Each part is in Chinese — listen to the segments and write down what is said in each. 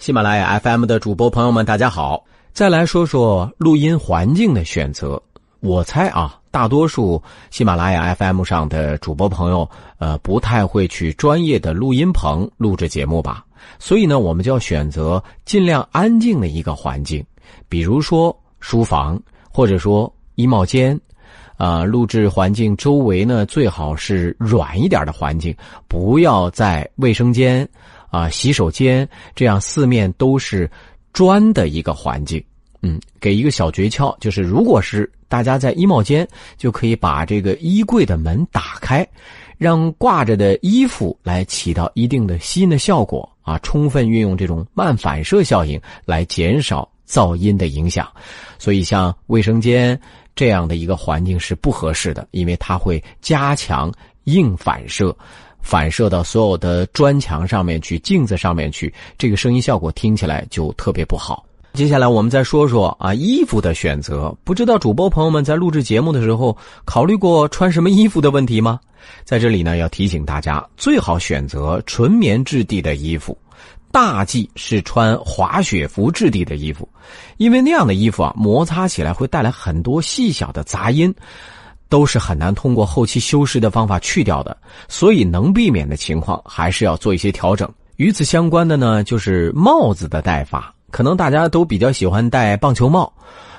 喜马拉雅 FM 的主播朋友们，大家好！再来说说录音环境的选择。我猜啊，大多数喜马拉雅 FM 上的主播朋友，呃，不太会去专业的录音棚录制节目吧？所以呢，我们就要选择尽量安静的一个环境，比如说书房，或者说衣帽间。啊，录制环境周围呢，最好是软一点的环境，不要在卫生间。啊，洗手间这样四面都是砖的一个环境，嗯，给一个小诀窍，就是如果是大家在衣帽间，就可以把这个衣柜的门打开，让挂着的衣服来起到一定的吸音的效果啊，充分运用这种慢反射效应来减少噪音的影响。所以，像卫生间这样的一个环境是不合适的，因为它会加强硬反射。反射到所有的砖墙上面去、镜子上面去，这个声音效果听起来就特别不好。接下来我们再说说啊，衣服的选择。不知道主播朋友们在录制节目的时候考虑过穿什么衣服的问题吗？在这里呢，要提醒大家，最好选择纯棉质地的衣服，大忌是穿滑雪服质地的衣服，因为那样的衣服啊，摩擦起来会带来很多细小的杂音。都是很难通过后期修饰的方法去掉的，所以能避免的情况还是要做一些调整。与此相关的呢，就是帽子的戴法，可能大家都比较喜欢戴棒球帽，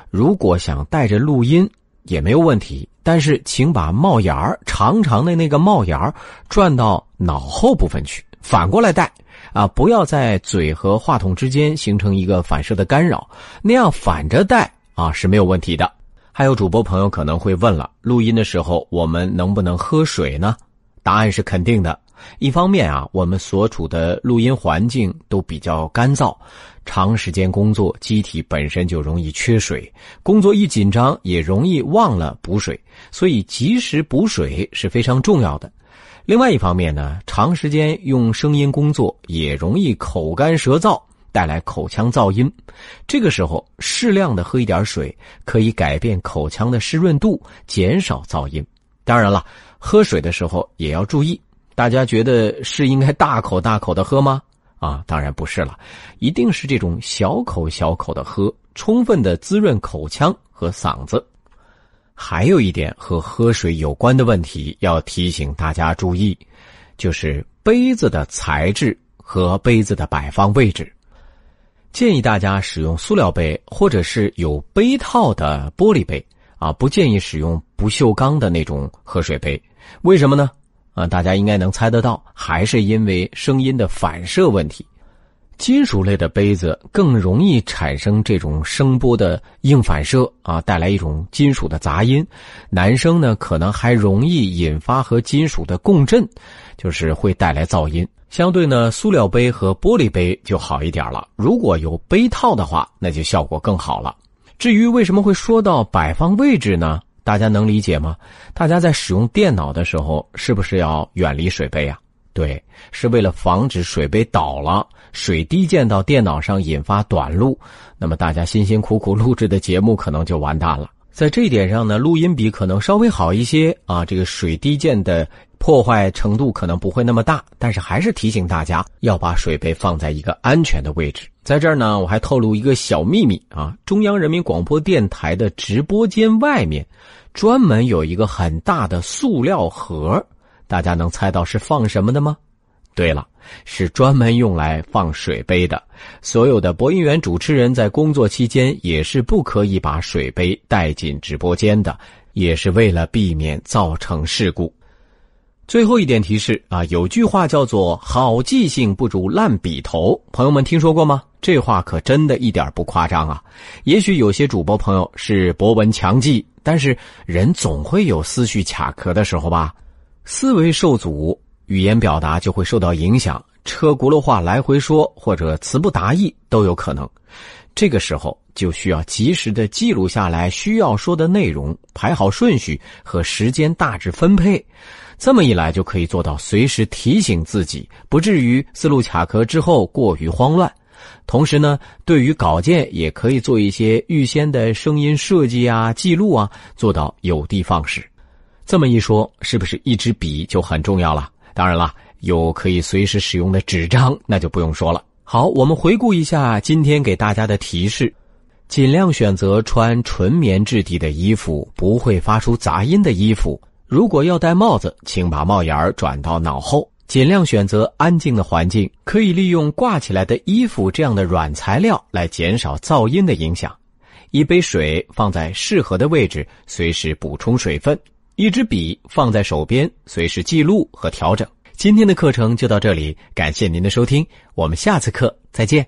如果想戴着录音也没有问题，但是请把帽檐儿长长的那个帽檐儿转到脑后部分去，反过来戴啊，不要在嘴和话筒之间形成一个反射的干扰，那样反着戴啊是没有问题的。还有主播朋友可能会问了：录音的时候我们能不能喝水呢？答案是肯定的。一方面啊，我们所处的录音环境都比较干燥，长时间工作，机体本身就容易缺水，工作一紧张也容易忘了补水，所以及时补水是非常重要的。另外一方面呢，长时间用声音工作也容易口干舌燥。带来口腔噪音，这个时候适量的喝一点水，可以改变口腔的湿润度，减少噪音。当然了，喝水的时候也要注意。大家觉得是应该大口大口的喝吗？啊，当然不是了，一定是这种小口小口的喝，充分的滋润口腔和嗓子。还有一点和喝水有关的问题要提醒大家注意，就是杯子的材质和杯子的摆放位置。建议大家使用塑料杯，或者是有杯套的玻璃杯啊，不建议使用不锈钢的那种喝水杯。为什么呢？啊，大家应该能猜得到，还是因为声音的反射问题。金属类的杯子更容易产生这种声波的硬反射啊，带来一种金属的杂音。男生呢，可能还容易引发和金属的共振，就是会带来噪音。相对呢，塑料杯和玻璃杯就好一点了。如果有杯套的话，那就效果更好了。至于为什么会说到摆放位置呢？大家能理解吗？大家在使用电脑的时候，是不是要远离水杯啊？对，是为了防止水杯倒了，水滴溅到电脑上引发短路，那么大家辛辛苦苦录制的节目可能就完蛋了。在这一点上呢，录音笔可能稍微好一些啊，这个水滴溅的。破坏程度可能不会那么大，但是还是提醒大家要把水杯放在一个安全的位置。在这儿呢，我还透露一个小秘密啊，中央人民广播电台的直播间外面，专门有一个很大的塑料盒，大家能猜到是放什么的吗？对了，是专门用来放水杯的。所有的播音员、主持人在工作期间也是不可以把水杯带进直播间的，也是为了避免造成事故。最后一点提示啊，有句话叫做“好记性不如烂笔头”，朋友们听说过吗？这话可真的一点不夸张啊！也许有些主播朋友是博闻强记，但是人总会有思绪卡壳的时候吧？思维受阻，语言表达就会受到影响，车轱辘话来回说，或者词不达意都有可能。这个时候就需要及时的记录下来需要说的内容，排好顺序和时间大致分配。这么一来，就可以做到随时提醒自己，不至于思路卡壳之后过于慌乱。同时呢，对于稿件也可以做一些预先的声音设计啊、记录啊，做到有的放矢。这么一说，是不是一支笔就很重要了？当然了，有可以随时使用的纸张，那就不用说了。好，我们回顾一下今天给大家的提示：尽量选择穿纯棉质地的衣服，不会发出杂音的衣服。如果要戴帽子，请把帽檐转到脑后。尽量选择安静的环境，可以利用挂起来的衣服这样的软材料来减少噪音的影响。一杯水放在适合的位置，随时补充水分。一支笔放在手边，随时记录和调整。今天的课程就到这里，感谢您的收听，我们下次课再见。